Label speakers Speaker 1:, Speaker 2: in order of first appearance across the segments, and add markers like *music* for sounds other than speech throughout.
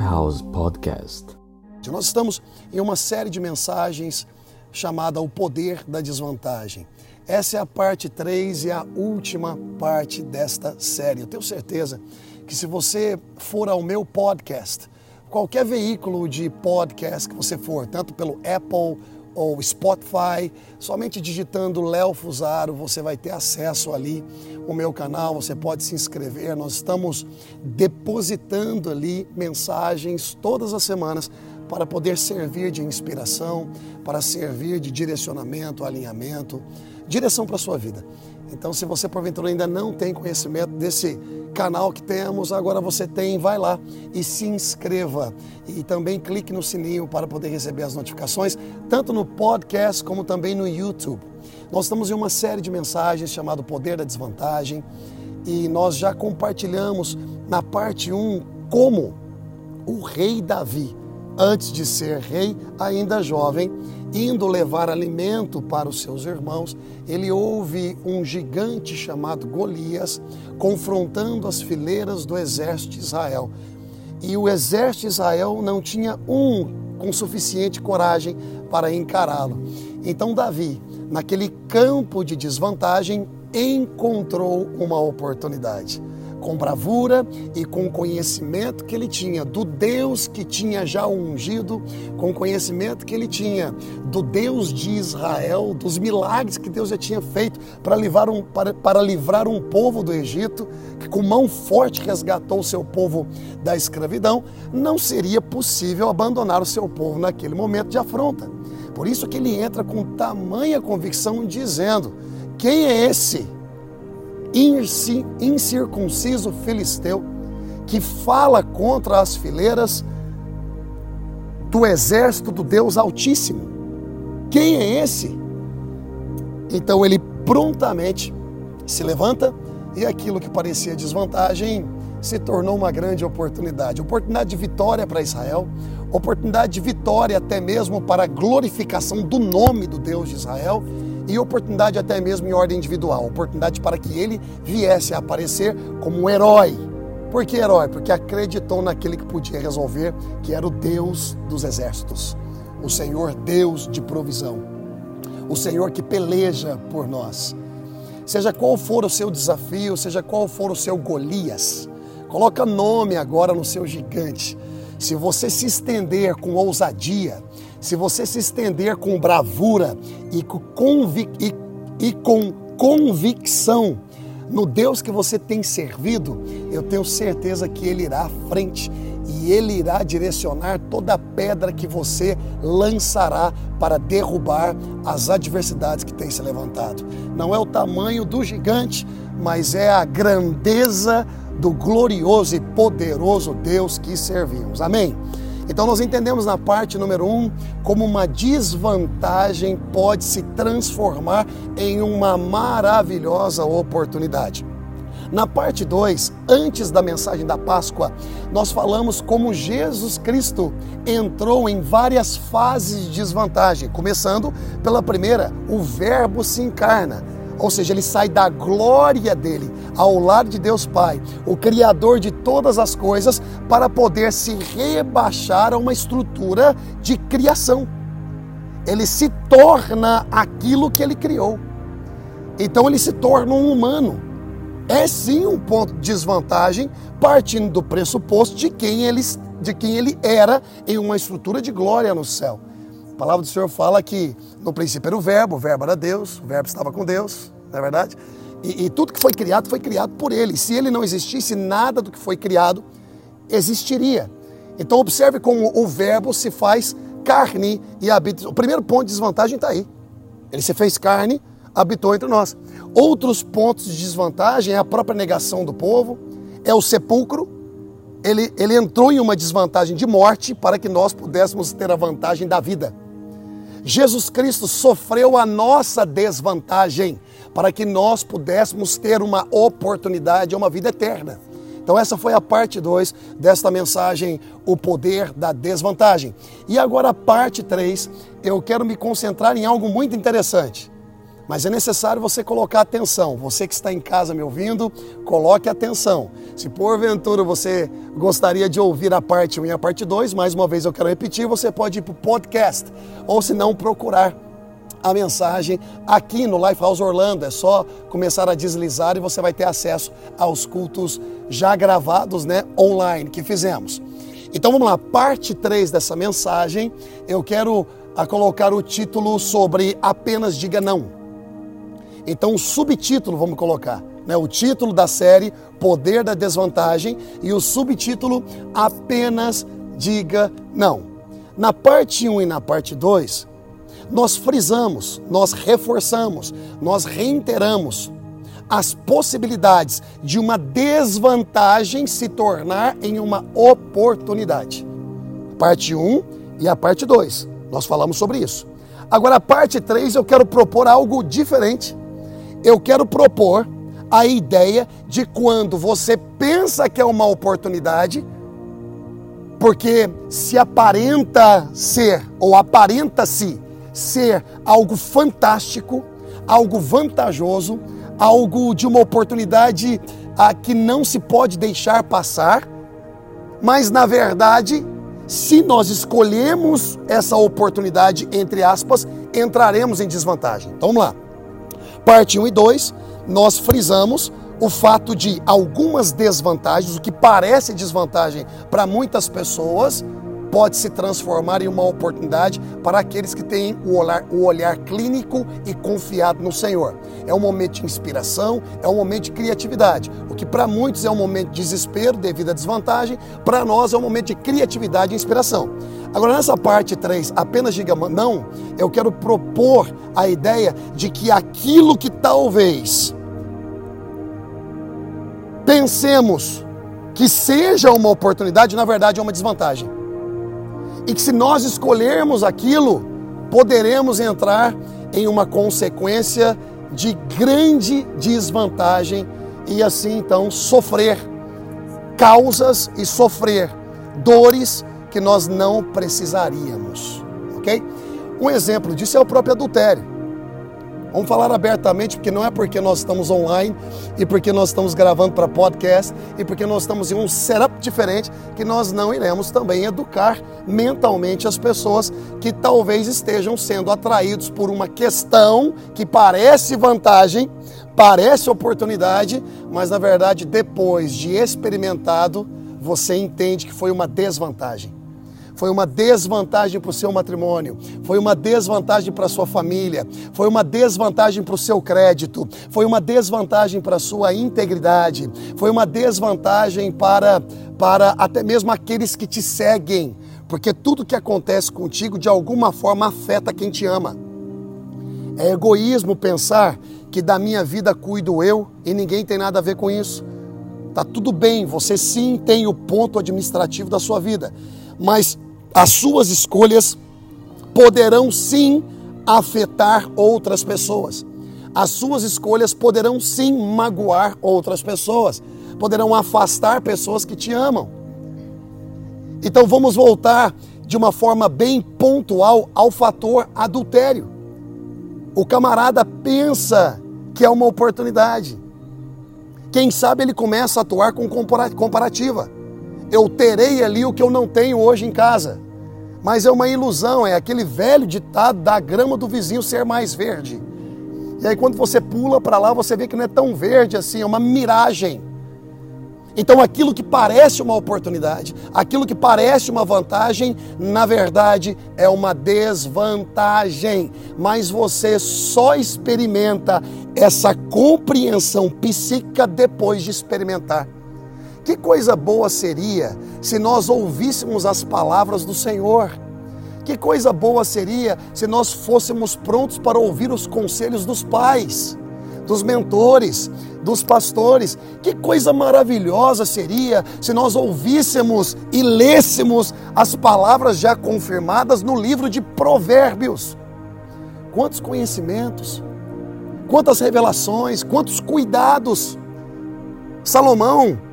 Speaker 1: House Podcast.
Speaker 2: Nós estamos em uma série de mensagens chamada O Poder da Desvantagem. Essa é a parte 3 e a última parte desta série. Eu tenho certeza que se você for ao meu podcast, qualquer veículo de podcast que você for, tanto pelo Apple ou Spotify, somente digitando Léo Fusaro você vai ter acesso ali ao meu canal, você pode se inscrever. Nós estamos depositando ali mensagens todas as semanas para poder servir de inspiração, para servir de direcionamento, alinhamento, direção para a sua vida. Então, se você porventura ainda não tem conhecimento desse canal que temos, agora você tem, vai lá e se inscreva. E também clique no sininho para poder receber as notificações, tanto no podcast como também no YouTube. Nós estamos em uma série de mensagens chamada Poder da Desvantagem e nós já compartilhamos na parte 1 como o rei Davi, antes de ser rei, ainda jovem, indo levar alimento para os seus irmãos, ele ouve um gigante chamado Golias confrontando as fileiras do exército de Israel. E o exército de Israel não tinha um com suficiente coragem para encará-lo. Então Davi, naquele campo de desvantagem, encontrou uma oportunidade com bravura e com o conhecimento que ele tinha do Deus que tinha já ungido, com o conhecimento que ele tinha do Deus de Israel, dos milagres que Deus já tinha feito para livrar um, para, para livrar um povo do Egito, que com mão forte resgatou o seu povo da escravidão, não seria possível abandonar o seu povo naquele momento de afronta. Por isso que ele entra com tamanha convicção dizendo: quem é esse? Incircunciso filisteu que fala contra as fileiras do exército do Deus Altíssimo. Quem é esse? Então ele prontamente se levanta e aquilo que parecia desvantagem se tornou uma grande oportunidade oportunidade de vitória para Israel, oportunidade de vitória até mesmo para a glorificação do nome do Deus de Israel e oportunidade até mesmo em ordem individual, oportunidade para que ele viesse a aparecer como um herói. Por que herói? Porque acreditou naquele que podia resolver, que era o Deus dos exércitos, o Senhor Deus de provisão, o Senhor que peleja por nós. Seja qual for o seu desafio, seja qual for o seu Golias, coloca nome agora no seu gigante. Se você se estender com ousadia, se você se estender com bravura e com, convic e, e com convicção no Deus que você tem servido, eu tenho certeza que Ele irá à frente e Ele irá direcionar toda pedra que você lançará para derrubar as adversidades que têm se levantado. Não é o tamanho do gigante, mas é a grandeza do glorioso e poderoso Deus que servimos. Amém? Então nós entendemos na parte número um como uma desvantagem pode se transformar em uma maravilhosa oportunidade. Na parte 2, antes da mensagem da Páscoa, nós falamos como Jesus Cristo entrou em várias fases de desvantagem, começando pela primeira, o Verbo se encarna ou seja, ele sai da glória dele ao lado de Deus Pai, o Criador de todas as coisas, para poder se rebaixar a uma estrutura de criação. Ele se torna aquilo que ele criou. Então ele se torna um humano. É sim um ponto de desvantagem, partindo do pressuposto de quem ele, de quem ele era em uma estrutura de glória no céu palavra do Senhor fala que no princípio era o verbo, o verbo era Deus, o verbo estava com Deus, não é verdade? E, e tudo que foi criado foi criado por Ele. Se Ele não existisse, nada do que foi criado existiria. Então observe como o verbo se faz carne e habita. O primeiro ponto de desvantagem está aí. Ele se fez carne, habitou entre nós. Outros pontos de desvantagem é a própria negação do povo, é o sepulcro. Ele, ele entrou em uma desvantagem de morte para que nós pudéssemos ter a vantagem da vida. Jesus Cristo sofreu a nossa desvantagem para que nós pudéssemos ter uma oportunidade, uma vida eterna. Então, essa foi a parte 2 desta mensagem, O Poder da Desvantagem. E agora, a parte 3, eu quero me concentrar em algo muito interessante. Mas é necessário você colocar atenção. Você que está em casa me ouvindo, coloque atenção. Se porventura você gostaria de ouvir a parte 1 e a parte 2, mais uma vez eu quero repetir, você pode ir para o podcast. Ou se não, procurar a mensagem aqui no Lifehouse Orlando. É só começar a deslizar e você vai ter acesso aos cultos já gravados, né, online que fizemos. Então vamos lá, parte 3 dessa mensagem, eu quero a colocar o título sobre apenas diga não. Então, o subtítulo, vamos colocar, né? o título da série Poder da Desvantagem e o subtítulo Apenas Diga Não. Na parte 1 e na parte 2, nós frisamos, nós reforçamos, nós reiteramos as possibilidades de uma desvantagem se tornar em uma oportunidade. Parte 1 e a parte 2, nós falamos sobre isso. Agora, a parte 3, eu quero propor algo diferente eu quero propor a ideia de quando você pensa que é uma oportunidade, porque se aparenta ser, ou aparenta-se ser algo fantástico, algo vantajoso, algo de uma oportunidade a que não se pode deixar passar, mas na verdade, se nós escolhemos essa oportunidade, entre aspas, entraremos em desvantagem. Então vamos lá. Parte 1 e 2, nós frisamos o fato de algumas desvantagens, o que parece desvantagem para muitas pessoas, pode se transformar em uma oportunidade para aqueles que têm o olhar, o olhar clínico e confiado no Senhor. É um momento de inspiração, é um momento de criatividade. O que para muitos é um momento de desespero devido à desvantagem, para nós é um momento de criatividade e inspiração. Agora, nessa parte 3, apenas diga não, eu quero propor a ideia de que aquilo que talvez pensemos que seja uma oportunidade, na verdade é uma desvantagem. E que se nós escolhermos aquilo, poderemos entrar em uma consequência de grande desvantagem e assim então sofrer causas e sofrer dores que nós não precisaríamos, ok? Um exemplo disso é o próprio adultério. Vamos falar abertamente, porque não é porque nós estamos online e porque nós estamos gravando para podcast e porque nós estamos em um setup diferente que nós não iremos também educar mentalmente as pessoas que talvez estejam sendo atraídos por uma questão que parece vantagem, parece oportunidade, mas na verdade depois de experimentado, você entende que foi uma desvantagem foi uma desvantagem para o seu matrimônio, foi uma desvantagem para a sua família, foi uma desvantagem para o seu crédito, foi uma desvantagem para a sua integridade, foi uma desvantagem para, para até mesmo aqueles que te seguem, porque tudo que acontece contigo de alguma forma afeta quem te ama. É egoísmo pensar que da minha vida cuido eu e ninguém tem nada a ver com isso. Tá tudo bem, você sim tem o ponto administrativo da sua vida, mas as suas escolhas poderão sim afetar outras pessoas. As suas escolhas poderão sim magoar outras pessoas, poderão afastar pessoas que te amam. Então vamos voltar de uma forma bem pontual ao fator adultério. O camarada pensa que é uma oportunidade. Quem sabe ele começa a atuar com comparativa eu terei ali o que eu não tenho hoje em casa. Mas é uma ilusão, é aquele velho ditado da grama do vizinho ser mais verde. E aí quando você pula para lá, você vê que não é tão verde assim, é uma miragem. Então aquilo que parece uma oportunidade, aquilo que parece uma vantagem, na verdade é uma desvantagem. Mas você só experimenta essa compreensão psíquica depois de experimentar. Que coisa boa seria se nós ouvíssemos as palavras do Senhor. Que coisa boa seria se nós fôssemos prontos para ouvir os conselhos dos pais, dos mentores, dos pastores. Que coisa maravilhosa seria se nós ouvíssemos e lêssemos as palavras já confirmadas no livro de Provérbios. Quantos conhecimentos, quantas revelações, quantos cuidados. Salomão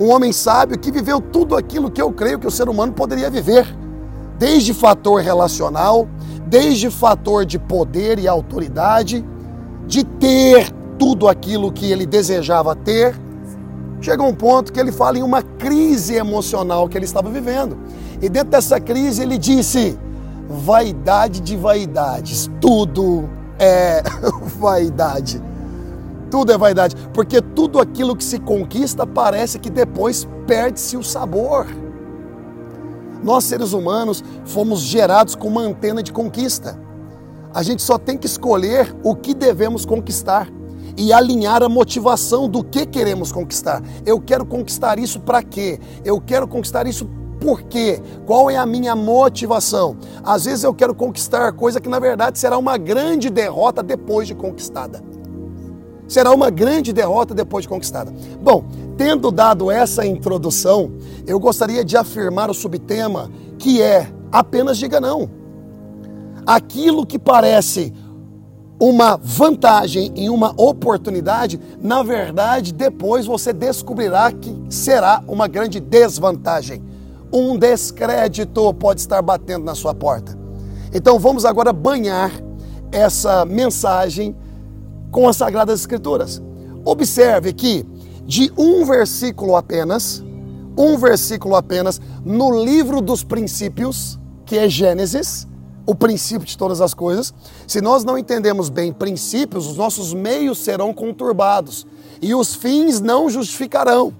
Speaker 2: um homem sábio que viveu tudo aquilo que eu creio que o ser humano poderia viver, desde fator relacional, desde fator de poder e autoridade, de ter tudo aquilo que ele desejava ter, chega um ponto que ele fala em uma crise emocional que ele estava vivendo. E dentro dessa crise ele disse: vaidade de vaidades, tudo é *laughs* vaidade. Tudo é vaidade, porque tudo aquilo que se conquista parece que depois perde-se o sabor. Nós, seres humanos, fomos gerados com uma antena de conquista. A gente só tem que escolher o que devemos conquistar e alinhar a motivação do que queremos conquistar. Eu quero conquistar isso para quê? Eu quero conquistar isso por quê? Qual é a minha motivação? Às vezes eu quero conquistar coisa que na verdade será uma grande derrota depois de conquistada. Será uma grande derrota depois de conquistada. Bom, tendo dado essa introdução, eu gostaria de afirmar o subtema que é apenas diga não. Aquilo que parece uma vantagem em uma oportunidade, na verdade, depois você descobrirá que será uma grande desvantagem. Um descrédito pode estar batendo na sua porta. Então vamos agora banhar essa mensagem com as Sagradas Escrituras. Observe que de um versículo apenas, um versículo apenas, no livro dos princípios, que é Gênesis, o princípio de todas as coisas, se nós não entendemos bem princípios, os nossos meios serão conturbados e os fins não justificarão.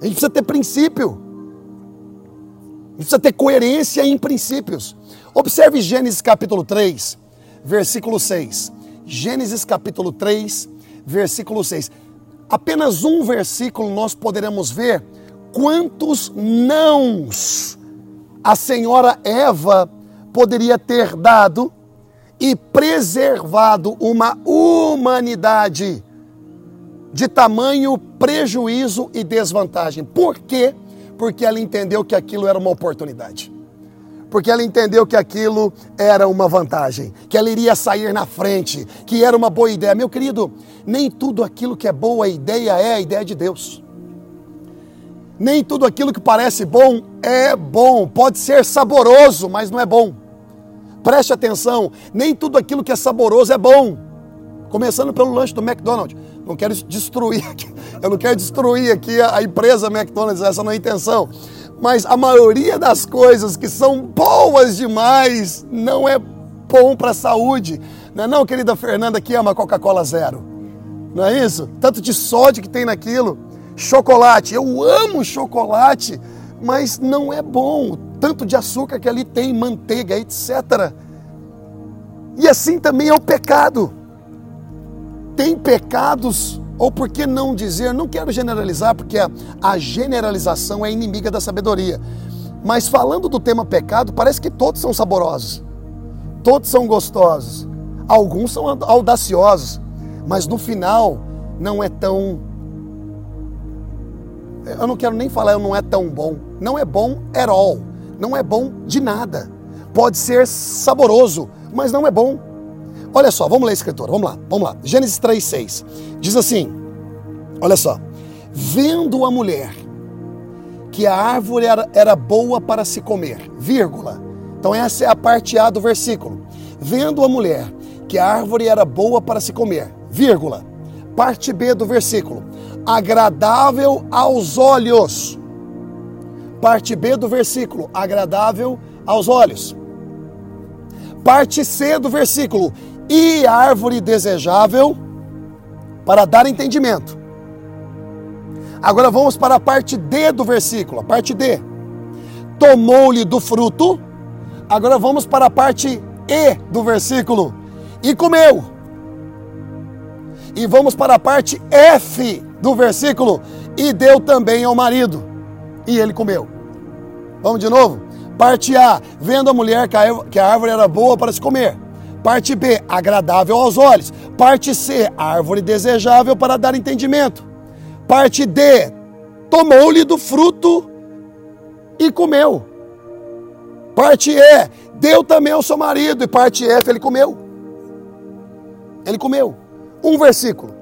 Speaker 2: A gente precisa ter princípio. A gente precisa ter coerência em princípios. Observe Gênesis capítulo 3, versículo 6. Gênesis capítulo 3, versículo 6. Apenas um versículo nós poderemos ver quantos nãos a senhora Eva poderia ter dado e preservado uma humanidade de tamanho prejuízo e desvantagem. Por quê? Porque ela entendeu que aquilo era uma oportunidade porque ela entendeu que aquilo era uma vantagem, que ela iria sair na frente, que era uma boa ideia. Meu querido, nem tudo aquilo que é boa ideia é a ideia de Deus. Nem tudo aquilo que parece bom é bom. Pode ser saboroso, mas não é bom. Preste atenção, nem tudo aquilo que é saboroso é bom. Começando pelo lanche do McDonald's. Não quero destruir, *laughs* eu não quero destruir aqui a empresa McDonald's, essa não é a intenção mas a maioria das coisas que são boas demais não é bom para a saúde. Não é não, querida Fernanda, que ama Coca-Cola Zero? Não é isso? Tanto de sódio que tem naquilo. Chocolate, eu amo chocolate, mas não é bom. Tanto de açúcar que ali tem, manteiga, etc. E assim também é o pecado. Tem pecados ou por que não dizer, não quero generalizar, porque a, a generalização é inimiga da sabedoria. Mas falando do tema pecado, parece que todos são saborosos, todos são gostosos, alguns são audaciosos, mas no final não é tão. Eu não quero nem falar, não é tão bom. Não é bom at all. Não é bom de nada. Pode ser saboroso, mas não é bom. Olha só, vamos ler a escritura, vamos lá, vamos lá. Gênesis 3,6 diz assim: olha só, vendo a mulher que a árvore era, era boa para se comer, vírgula. Então essa é a parte A do versículo. Vendo a mulher que a árvore era boa para se comer, vírgula. Parte B do versículo. Agradável aos olhos. Parte B do versículo. Agradável aos olhos. Parte C do versículo e árvore desejável para dar entendimento. Agora vamos para a parte D do versículo, a parte D. Tomou-lhe do fruto. Agora vamos para a parte E do versículo. E comeu. E vamos para a parte F do versículo. E deu também ao marido. E ele comeu. Vamos de novo? Parte A, vendo a mulher que a árvore era boa para se comer. Parte B, agradável aos olhos. Parte C, árvore desejável para dar entendimento. Parte D, tomou-lhe do fruto e comeu. Parte E, deu também ao seu marido. E parte F, ele comeu. Ele comeu. Um versículo.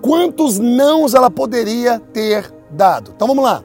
Speaker 2: Quantos nãos ela poderia ter dado? Então vamos lá.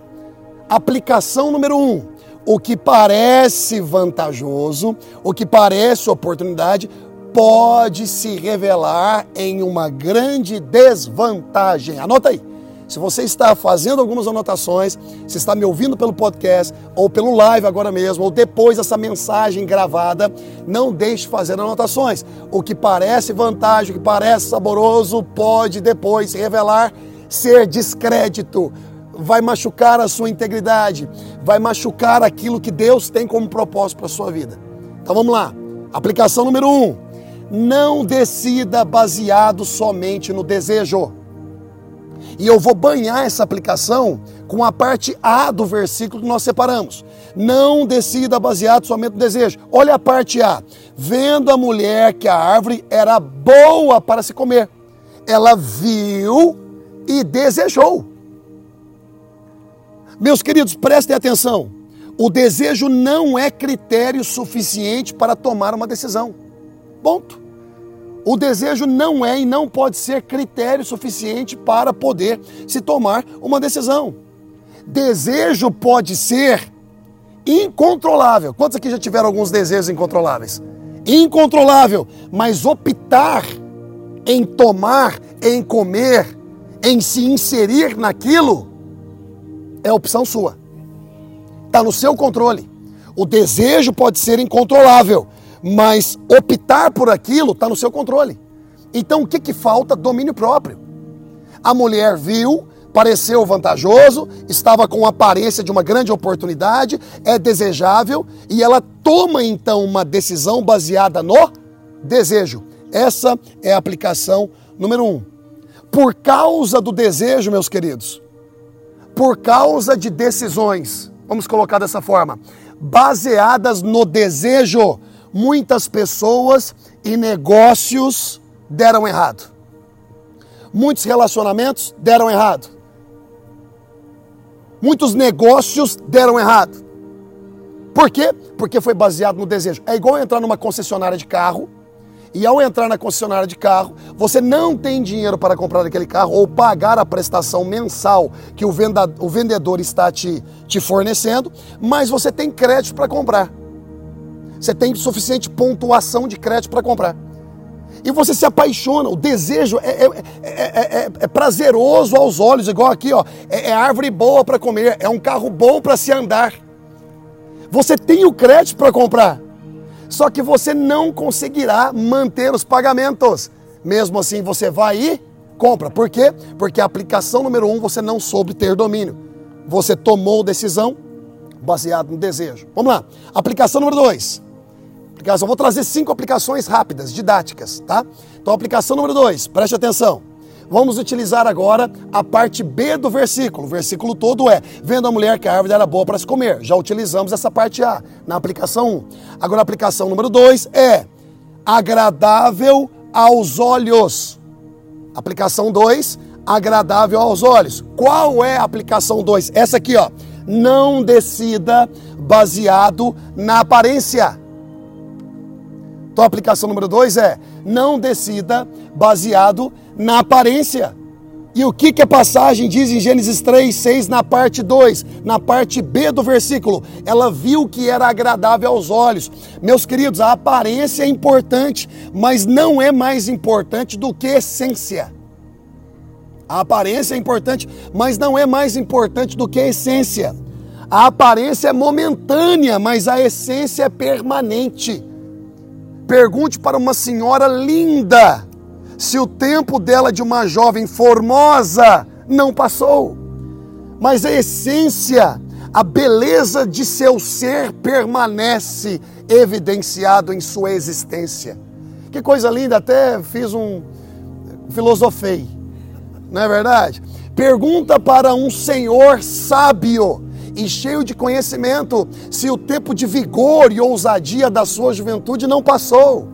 Speaker 2: Aplicação número um. O que parece vantajoso, o que parece oportunidade, pode se revelar em uma grande desvantagem. Anota aí. Se você está fazendo algumas anotações, se está me ouvindo pelo podcast, ou pelo live agora mesmo, ou depois dessa mensagem gravada, não deixe de fazer anotações. O que parece vantagem, o que parece saboroso, pode depois se revelar ser descrédito. Vai machucar a sua integridade, vai machucar aquilo que Deus tem como propósito para a sua vida. Então vamos lá. Aplicação número um: não decida baseado somente no desejo. E eu vou banhar essa aplicação com a parte A do versículo que nós separamos. Não decida baseado somente no desejo. Olha a parte A. Vendo a mulher que a árvore era boa para se comer, ela viu e desejou. Meus queridos, prestem atenção. O desejo não é critério suficiente para tomar uma decisão. Ponto. O desejo não é e não pode ser critério suficiente para poder se tomar uma decisão. Desejo pode ser incontrolável. Quantos aqui já tiveram alguns desejos incontroláveis? Incontrolável, mas optar em tomar, em comer, em se inserir naquilo é opção sua. Está no seu controle. O desejo pode ser incontrolável, mas optar por aquilo está no seu controle. Então o que, que falta? Domínio próprio. A mulher viu, pareceu vantajoso, estava com a aparência de uma grande oportunidade, é desejável e ela toma então uma decisão baseada no desejo. Essa é a aplicação número um. Por causa do desejo, meus queridos, por causa de decisões, vamos colocar dessa forma, baseadas no desejo, muitas pessoas e negócios deram errado. Muitos relacionamentos deram errado. Muitos negócios deram errado. Por quê? Porque foi baseado no desejo. É igual entrar numa concessionária de carro e ao entrar na concessionária de carro, você não tem dinheiro para comprar aquele carro ou pagar a prestação mensal que o, vendedor está te, te fornecendo, mas você tem crédito para comprar. Você tem suficiente pontuação de crédito para comprar. E você se apaixona, o desejo é, é, é, é, prazeroso aos olhos, igual aqui, ó. É, árvore boa para comer, é um carro bom para se andar. Você tem o crédito para comprar, só que você não conseguirá manter os pagamentos. Mesmo assim, você vai e compra. Por quê? Porque a aplicação número um você não soube ter domínio. Você tomou decisão baseado no desejo. Vamos lá. Aplicação número dois aplicação. Vou trazer cinco aplicações rápidas, didáticas, tá? Então, aplicação número dois, preste atenção. Vamos utilizar agora a parte B do versículo. O versículo todo é: Vendo a mulher que a árvore era boa para se comer. Já utilizamos essa parte A na aplicação 1. Agora a aplicação número 2 é agradável aos olhos. Aplicação 2, agradável aos olhos. Qual é a aplicação 2? Essa aqui, ó. Não decida baseado na aparência. Então a aplicação número dois é: não decida baseado na aparência. E o que, que a passagem diz em Gênesis 3, 6, na parte 2, na parte B do versículo? Ela viu que era agradável aos olhos. Meus queridos, a aparência é importante, mas não é mais importante do que a essência. A aparência é importante, mas não é mais importante do que a essência. A aparência é momentânea, mas a essência é permanente. Pergunte para uma senhora linda se o tempo dela de uma jovem formosa não passou. Mas a essência, a beleza de seu ser permanece evidenciado em sua existência. Que coisa linda, até fiz um filosofei. Não é verdade? Pergunta para um senhor sábio e cheio de conhecimento, se o tempo de vigor e ousadia da sua juventude não passou.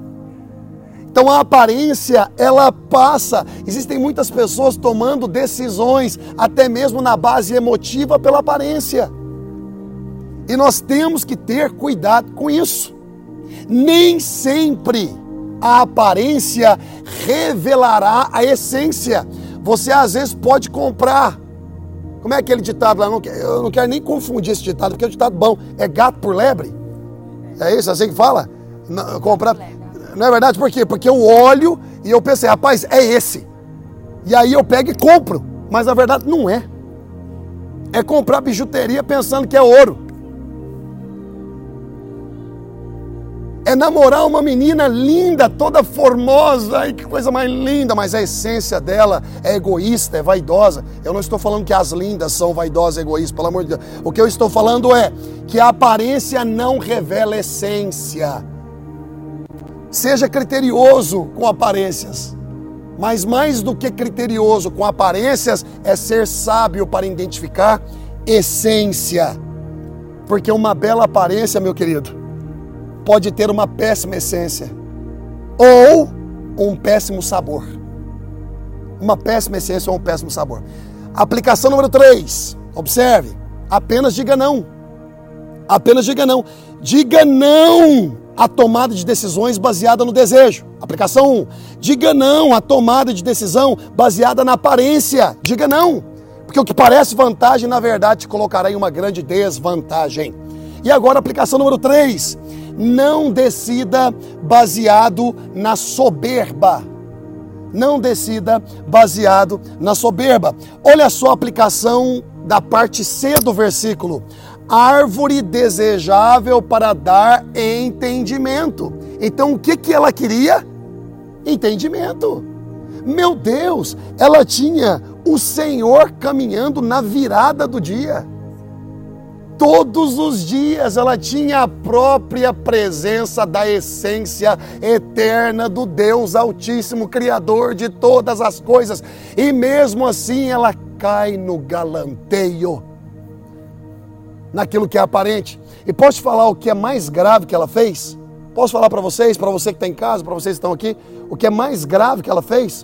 Speaker 2: Então a aparência, ela passa. Existem muitas pessoas tomando decisões, até mesmo na base emotiva, pela aparência. E nós temos que ter cuidado com isso. Nem sempre a aparência revelará a essência. Você às vezes pode comprar como é aquele ditado lá? Eu não quero nem confundir esse ditado, porque é um ditado bom. É gato por lebre? É isso assim que fala? Não, comprar. Não é verdade? Por quê? Porque eu olho e eu pensei, rapaz, é esse. E aí eu pego e compro. Mas na verdade não é. É comprar bijuteria pensando que é ouro. É namorar uma menina linda, toda formosa, ai que coisa mais linda, mas a essência dela é egoísta, é vaidosa. Eu não estou falando que as lindas são vaidosas e egoístas, pelo amor de Deus. O que eu estou falando é que a aparência não revela essência. Seja criterioso com aparências. Mas mais do que criterioso com aparências, é ser sábio para identificar essência. Porque uma bela aparência, meu querido, pode ter uma péssima essência ou um péssimo sabor. Uma péssima essência ou um péssimo sabor. Aplicação número 3. Observe. Apenas diga não. Apenas diga não. Diga não à tomada de decisões baseada no desejo. Aplicação 1. Diga não à tomada de decisão baseada na aparência. Diga não. Porque o que parece vantagem, na verdade, te colocará em uma grande desvantagem. E agora, aplicação número 3 não decida baseado na soberba. Não decida baseado na soberba. Olha só a aplicação da parte C do versículo. Árvore desejável para dar entendimento. Então o que, que ela queria? Entendimento. Meu Deus, ela tinha o Senhor caminhando na virada do dia todos os dias ela tinha a própria presença da essência eterna do Deus Altíssimo, Criador de todas as coisas, e mesmo assim ela cai no galanteio, naquilo que é aparente. E posso falar o que é mais grave que ela fez? Posso falar para vocês, para você que está em casa, para vocês que estão aqui, o que é mais grave que ela fez?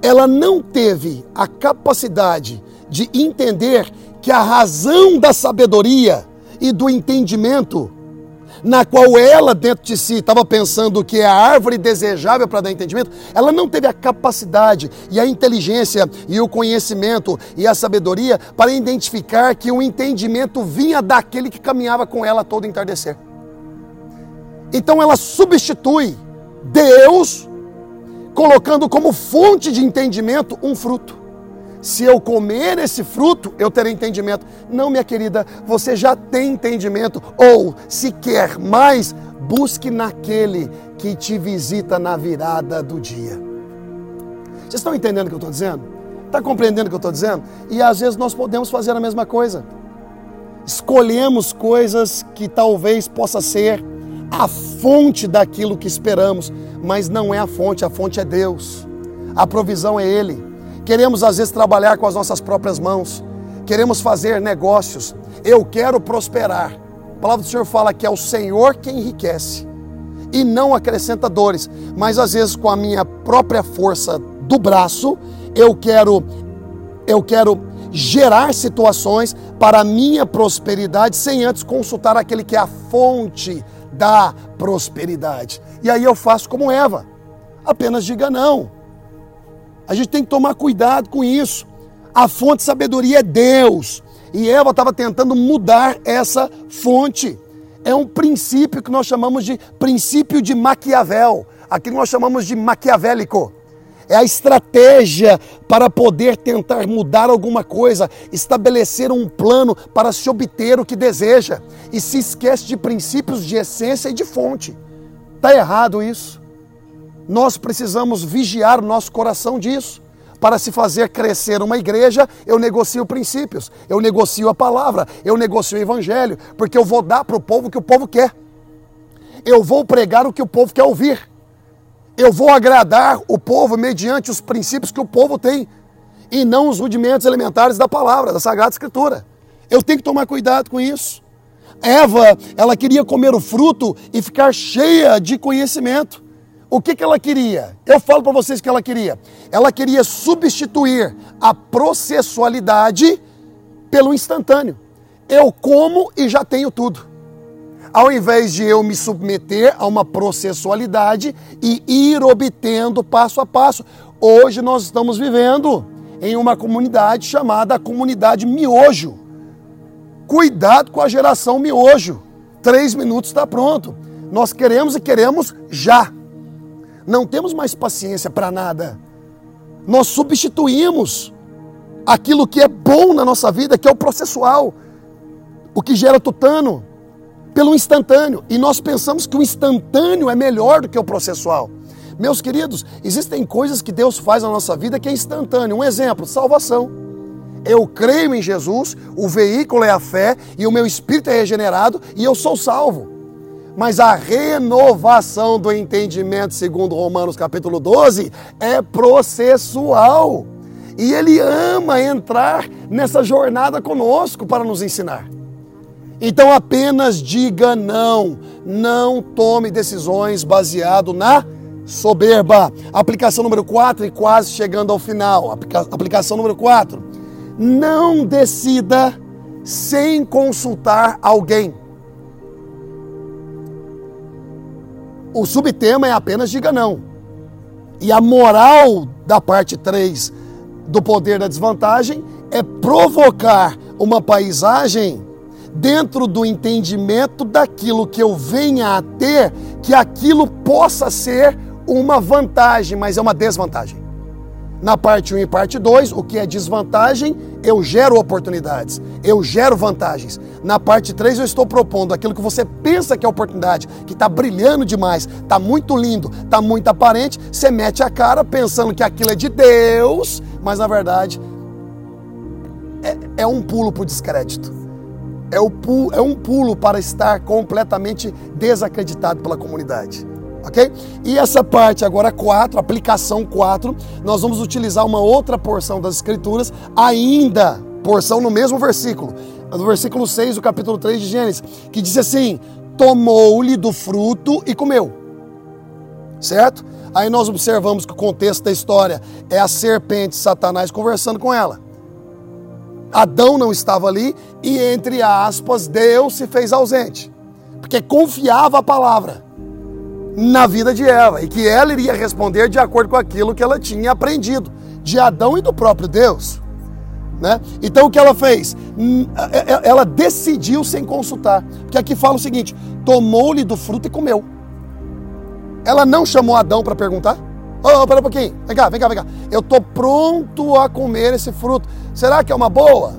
Speaker 2: Ela não teve a capacidade de entender que a razão da sabedoria e do entendimento, na qual ela dentro de si estava pensando que é a árvore desejável para dar entendimento, ela não teve a capacidade e a inteligência e o conhecimento e a sabedoria para identificar que o entendimento vinha daquele que caminhava com ela todo entardecer. Então ela substitui Deus colocando como fonte de entendimento um fruto se eu comer esse fruto, eu terei entendimento. Não, minha querida, você já tem entendimento. Ou, se quer mais, busque naquele que te visita na virada do dia. Vocês estão entendendo o que eu estou dizendo? Está compreendendo o que eu estou dizendo? E às vezes nós podemos fazer a mesma coisa. Escolhemos coisas que talvez possa ser a fonte daquilo que esperamos, mas não é a fonte, a fonte é Deus. A provisão é Ele. Queremos às vezes trabalhar com as nossas próprias mãos, queremos fazer negócios. Eu quero prosperar. A palavra do Senhor fala que é o Senhor quem enriquece e não acrescenta dores, mas às vezes com a minha própria força do braço, eu quero eu quero gerar situações para a minha prosperidade sem antes consultar aquele que é a fonte da prosperidade. E aí eu faço como Eva. Apenas diga não. A gente tem que tomar cuidado com isso. A fonte de sabedoria é Deus. E Eva estava tentando mudar essa fonte. É um princípio que nós chamamos de princípio de Maquiavel. Aquilo nós chamamos de maquiavélico. É a estratégia para poder tentar mudar alguma coisa, estabelecer um plano para se obter o que deseja. E se esquece de princípios de essência e de fonte. Está errado isso. Nós precisamos vigiar o nosso coração disso. Para se fazer crescer uma igreja, eu negocio princípios, eu negocio a palavra, eu negocio o evangelho, porque eu vou dar para o povo o que o povo quer. Eu vou pregar o que o povo quer ouvir. Eu vou agradar o povo mediante os princípios que o povo tem e não os rudimentos elementares da palavra, da Sagrada Escritura. Eu tenho que tomar cuidado com isso. Eva, ela queria comer o fruto e ficar cheia de conhecimento. O que, que ela queria? Eu falo para vocês o que ela queria. Ela queria substituir a processualidade pelo instantâneo. Eu como e já tenho tudo. Ao invés de eu me submeter a uma processualidade e ir obtendo passo a passo. Hoje nós estamos vivendo em uma comunidade chamada comunidade miojo. Cuidado com a geração miojo. Três minutos está pronto Nós queremos e queremos já. Não temos mais paciência para nada. Nós substituímos aquilo que é bom na nossa vida, que é o processual, o que gera tutano, pelo instantâneo. E nós pensamos que o instantâneo é melhor do que o processual. Meus queridos, existem coisas que Deus faz na nossa vida que é instantâneo. Um exemplo, salvação. Eu creio em Jesus, o veículo é a fé e o meu espírito é regenerado e eu sou salvo. Mas a renovação do entendimento, segundo Romanos capítulo 12, é processual. E ele ama entrar nessa jornada conosco para nos ensinar. Então apenas diga não. Não tome decisões baseado na soberba. Aplicação número 4 e quase chegando ao final. Aplicação número 4. Não decida sem consultar alguém. O subtema é apenas diga não. E a moral da parte 3 do poder da desvantagem é provocar uma paisagem dentro do entendimento daquilo que eu venha a ter, que aquilo possa ser uma vantagem, mas é uma desvantagem. Na parte 1 e parte 2, o que é desvantagem, eu gero oportunidades, eu gero vantagens. Na parte 3, eu estou propondo aquilo que você pensa que é oportunidade, que está brilhando demais, está muito lindo, está muito aparente, você mete a cara pensando que aquilo é de Deus, mas na verdade é, é um pulo para o descrédito. É, o é um pulo para estar completamente desacreditado pela comunidade ok? E essa parte agora 4, aplicação 4, nós vamos utilizar uma outra porção das escrituras, ainda porção no mesmo versículo, no versículo 6 do capítulo 3 de Gênesis, que diz assim: tomou-lhe do fruto e comeu. Certo? Aí nós observamos que o contexto da história é a serpente Satanás conversando com ela. Adão não estava ali e, entre aspas, Deus se fez ausente, porque confiava a palavra na vida de Eva e que ela iria responder de acordo com aquilo que ela tinha aprendido de Adão e do próprio Deus. Né? Então o que ela fez? Ela decidiu sem consultar. Porque aqui fala o seguinte: tomou-lhe do fruto e comeu. Ela não chamou Adão para perguntar? Ô, oh, pera um pouquinho, vem cá, vem cá, vem cá. Eu estou pronto a comer esse fruto. Será que é uma boa?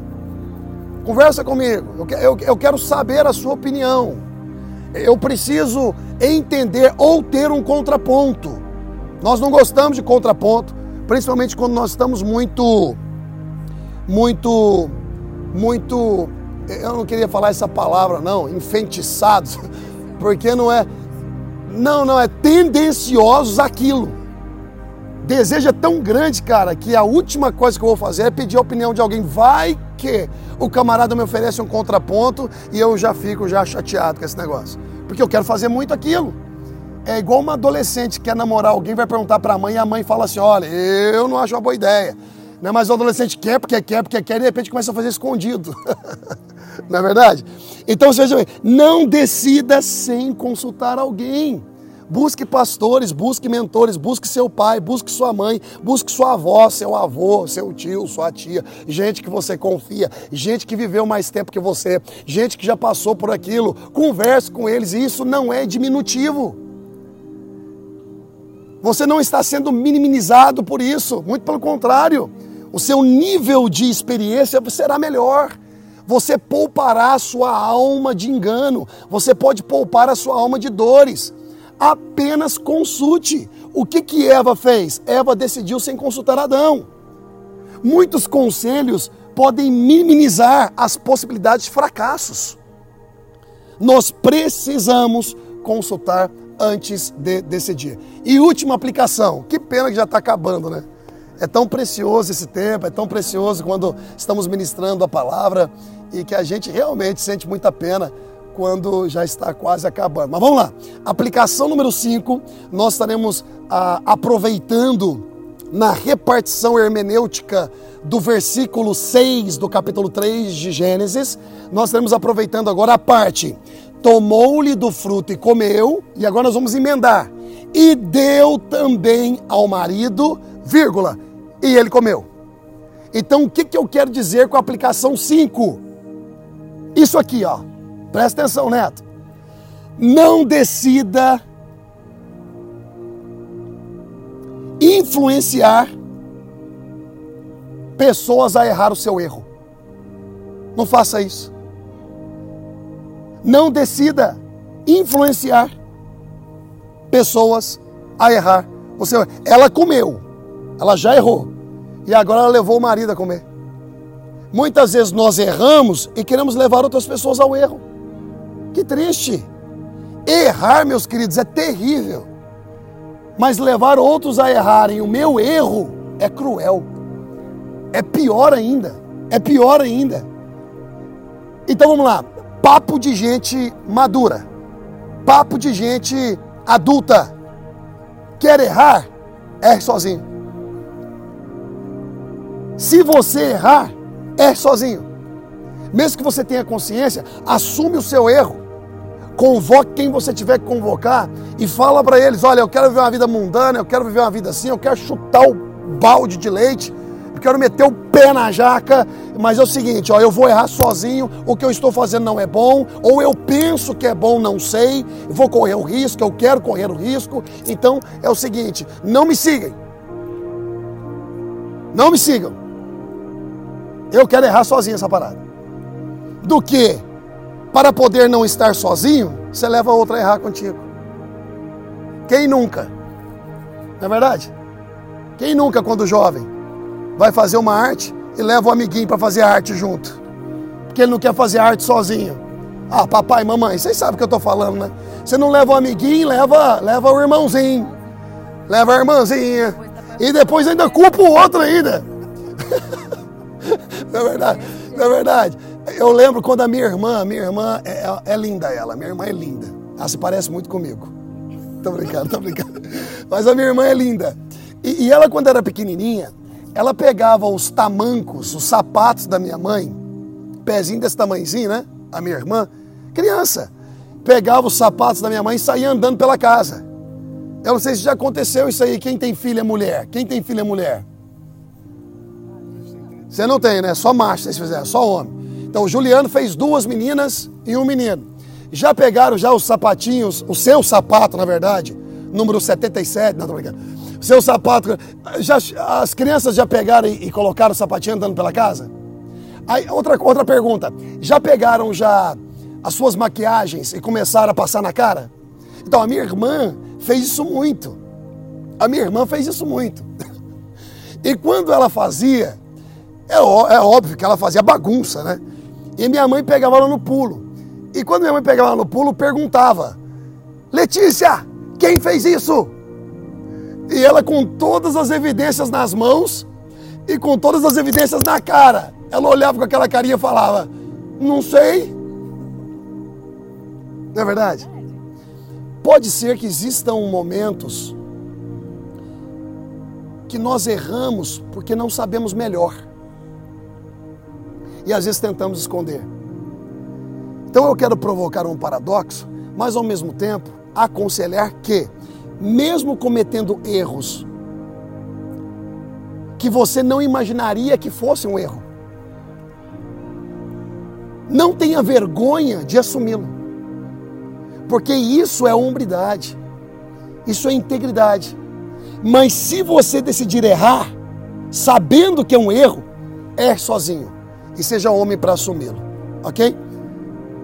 Speaker 2: Conversa comigo. Eu quero saber a sua opinião. Eu preciso entender ou ter um contraponto. Nós não gostamos de contraponto, principalmente quando nós estamos muito, muito, muito. Eu não queria falar essa palavra, não, enfeitiçados, *laughs* porque não é. Não, não, é tendenciosos aquilo. Desejo é tão grande, cara, que a última coisa que eu vou fazer é pedir a opinião de alguém. Vai que o camarada me oferece um contraponto e eu já fico já chateado com esse negócio porque eu quero fazer muito aquilo. É igual uma adolescente que quer namorar alguém, vai perguntar para a mãe e a mãe fala assim: olha, eu não acho uma boa ideia. Né? Mas o adolescente quer porque quer, porque quer, e de repente começa a fazer escondido. *laughs* não é verdade? Então, veja bem, não decida sem consultar alguém. Busque pastores, busque mentores, busque seu pai, busque sua mãe, busque sua avó, seu avô, seu tio, sua tia, gente que você confia, gente que viveu mais tempo que você, gente que já passou por aquilo. Converse com eles e isso não é diminutivo. Você não está sendo minimizado por isso, muito pelo contrário. O seu nível de experiência será melhor. Você poupará a sua alma de engano, você pode poupar a sua alma de dores apenas consulte. O que, que Eva fez? Eva decidiu sem consultar Adão. Muitos conselhos podem minimizar as possibilidades de fracassos. Nós precisamos consultar antes de decidir. E última aplicação, que pena que já está acabando, né? É tão precioso esse tempo, é tão precioso quando estamos ministrando a palavra e que a gente realmente sente muita pena quando já está quase acabando. Mas vamos lá. Aplicação número 5, nós estaremos ah, aproveitando na repartição hermenêutica do versículo 6 do capítulo 3 de Gênesis. Nós estaremos aproveitando agora a parte tomou-lhe do fruto e comeu, e agora nós vamos emendar. E deu também ao marido, vírgula, e ele comeu. Então, o que, que eu quero dizer com a aplicação 5? Isso aqui, ó. Presta atenção, Neto. não decida influenciar pessoas a errar o seu erro. Não faça isso. Não decida influenciar pessoas a errar o seu erro. Ela comeu, ela já errou. E agora ela levou o marido a comer. Muitas vezes nós erramos e queremos levar outras pessoas ao erro. Que triste. Errar, meus queridos, é terrível. Mas levar outros a errarem o meu erro é cruel. É pior ainda. É pior ainda. Então vamos lá. Papo de gente madura. Papo de gente adulta. Quer errar? Erre sozinho. Se você errar, erre sozinho. Mesmo que você tenha consciência, assume o seu erro. Convoque quem você tiver que convocar e fala para eles: olha, eu quero viver uma vida mundana, eu quero viver uma vida assim, eu quero chutar o balde de leite, eu quero meter o pé na jaca, mas é o seguinte, ó, eu vou errar sozinho, o que eu estou fazendo não é bom, ou eu penso que é bom, não sei, vou correr o risco, eu quero correr o risco. Então é o seguinte, não me sigam. Não me sigam. Eu quero errar sozinho essa parada. Do que para poder não estar sozinho, você leva outra a errar contigo. Quem nunca? Não é verdade? Quem nunca, quando jovem, vai fazer uma arte e leva o amiguinho para fazer a arte junto? Porque ele não quer fazer arte sozinho. Ah, papai, mamãe, vocês sabem o que eu estou falando, né? Você não leva o amiguinho, leva, leva o irmãozinho, leva a irmãzinha. E depois ainda culpa o outro ainda. *laughs* não é verdade? Não é verdade? Eu lembro quando a minha irmã, minha irmã é, é, é, linda ela, minha irmã é linda. Ela se parece muito comigo. Tô brincando, tô brincando. Mas a minha irmã é linda. E, e ela, quando era pequenininha, ela pegava os tamancos, os sapatos da minha mãe, pezinho desse tamanhozinho, né? A minha irmã, criança, pegava os sapatos da minha mãe e saía andando pela casa. Eu não sei se já aconteceu isso aí. Quem tem filha é mulher? Quem tem filha é mulher? Você não tem, né? Só macho, se fizer, só homem. Então o Juliano fez duas meninas e um menino. Já pegaram já os sapatinhos, o seu sapato, na verdade, número 77, não, tô brincando. Seu sapato, já, as crianças já pegaram e, e colocaram o sapatinho andando pela casa? Aí, outra, outra pergunta, já pegaram já as suas maquiagens e começaram a passar na cara? Então a minha irmã fez isso muito. A minha irmã fez isso muito. *laughs* E quando ela fazia, é, é óbvio que ela fazia bagunça, né? E minha mãe pegava ela no pulo. E quando minha mãe pegava ela no pulo, perguntava: Letícia, quem fez isso? E ela, com todas as evidências nas mãos e com todas as evidências na cara, ela olhava com aquela carinha e falava: Não sei. Não é verdade? Pode ser que existam momentos que nós erramos porque não sabemos melhor e às vezes tentamos esconder. Então eu quero provocar um paradoxo, mas ao mesmo tempo aconselhar que, mesmo cometendo erros que você não imaginaria que fosse um erro, não tenha vergonha de assumi-lo, porque isso é hombridade, isso é integridade. Mas se você decidir errar, sabendo que é um erro, é sozinho e seja homem para assumi-lo, ok?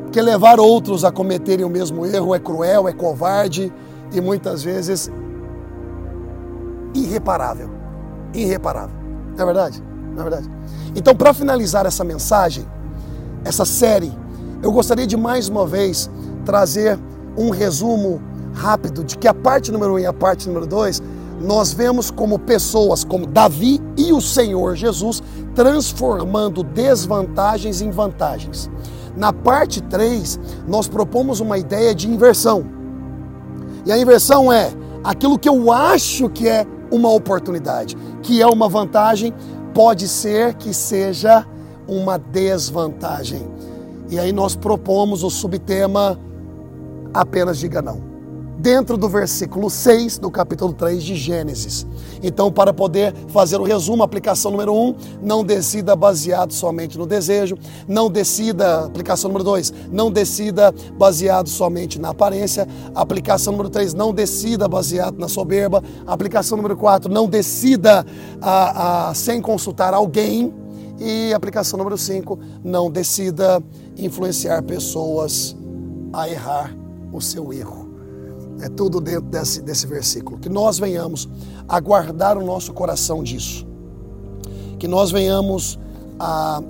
Speaker 2: Porque levar outros a cometerem o mesmo erro é cruel, é covarde e muitas vezes irreparável. Irreparável. Não é verdade? Não é verdade? Então, para finalizar essa mensagem, essa série, eu gostaria de mais uma vez trazer um resumo rápido de que a parte número um e a parte número dois nós vemos como pessoas como Davi e o Senhor Jesus transformando desvantagens em vantagens. Na parte 3, nós propomos uma ideia de inversão. E a inversão é aquilo que eu acho que é uma oportunidade, que é uma vantagem, pode ser que seja uma desvantagem. E aí nós propomos o subtema apenas diga não. Dentro do versículo 6 do capítulo 3 de Gênesis. Então, para poder fazer o resumo, aplicação número 1, não decida baseado somente no desejo, não decida, aplicação número 2, não decida baseado somente na aparência, aplicação número 3, não decida baseado na soberba, aplicação número 4, não decida a, a, sem consultar alguém, e aplicação número 5, não decida influenciar pessoas a errar o seu erro. É tudo dentro desse, desse versículo. Que nós venhamos a guardar o nosso coração disso. Que nós venhamos a,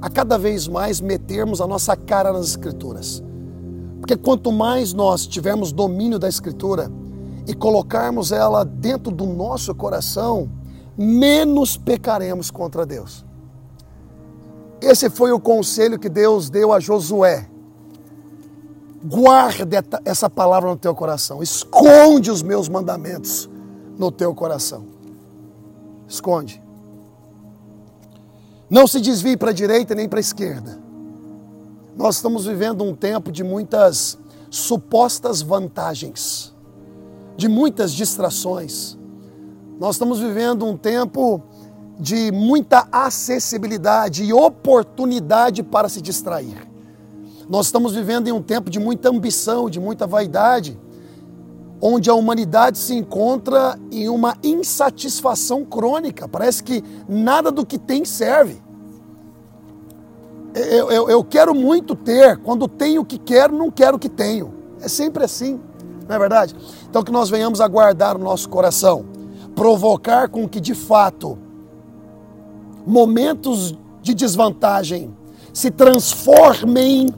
Speaker 2: a cada vez mais metermos a nossa cara nas Escrituras. Porque quanto mais nós tivermos domínio da Escritura e colocarmos ela dentro do nosso coração, menos pecaremos contra Deus. Esse foi o conselho que Deus deu a Josué Guarde essa palavra no teu coração. Esconde os meus mandamentos no teu coração. Esconde. Não se desvie para a direita nem para a esquerda. Nós estamos vivendo um tempo de muitas supostas vantagens, de muitas distrações. Nós estamos vivendo um tempo de muita acessibilidade e oportunidade para se distrair. Nós estamos vivendo em um tempo de muita ambição, de muita vaidade, onde a humanidade se encontra em uma insatisfação crônica. Parece que nada do que tem serve. Eu, eu, eu quero muito ter, quando tenho o que quero, não quero o que tenho. É sempre assim, não é verdade? Então que nós venhamos a guardar o nosso coração, provocar com que de fato momentos de desvantagem se transformem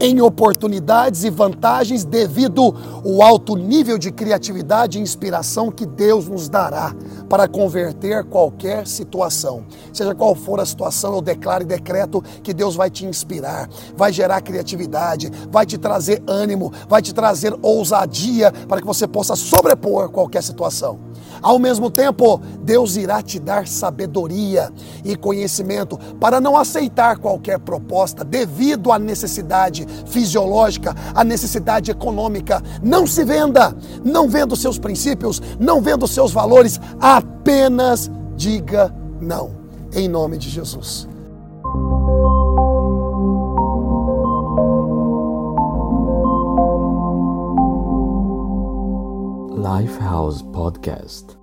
Speaker 2: em oportunidades e vantagens devido ao alto nível de criatividade e inspiração que Deus nos dará para converter qualquer situação. Seja qual for a situação, eu declaro e decreto que Deus vai te inspirar, vai gerar criatividade, vai te trazer ânimo, vai te trazer ousadia para que você possa sobrepor qualquer situação. Ao mesmo tempo, Deus irá te dar sabedoria e conhecimento para não aceitar qualquer proposta devido à necessidade fisiológica, à necessidade econômica. Não se venda, não venda os seus princípios, não venda os seus valores, apenas diga não. Em nome de Jesus.
Speaker 1: Lifehouse Podcast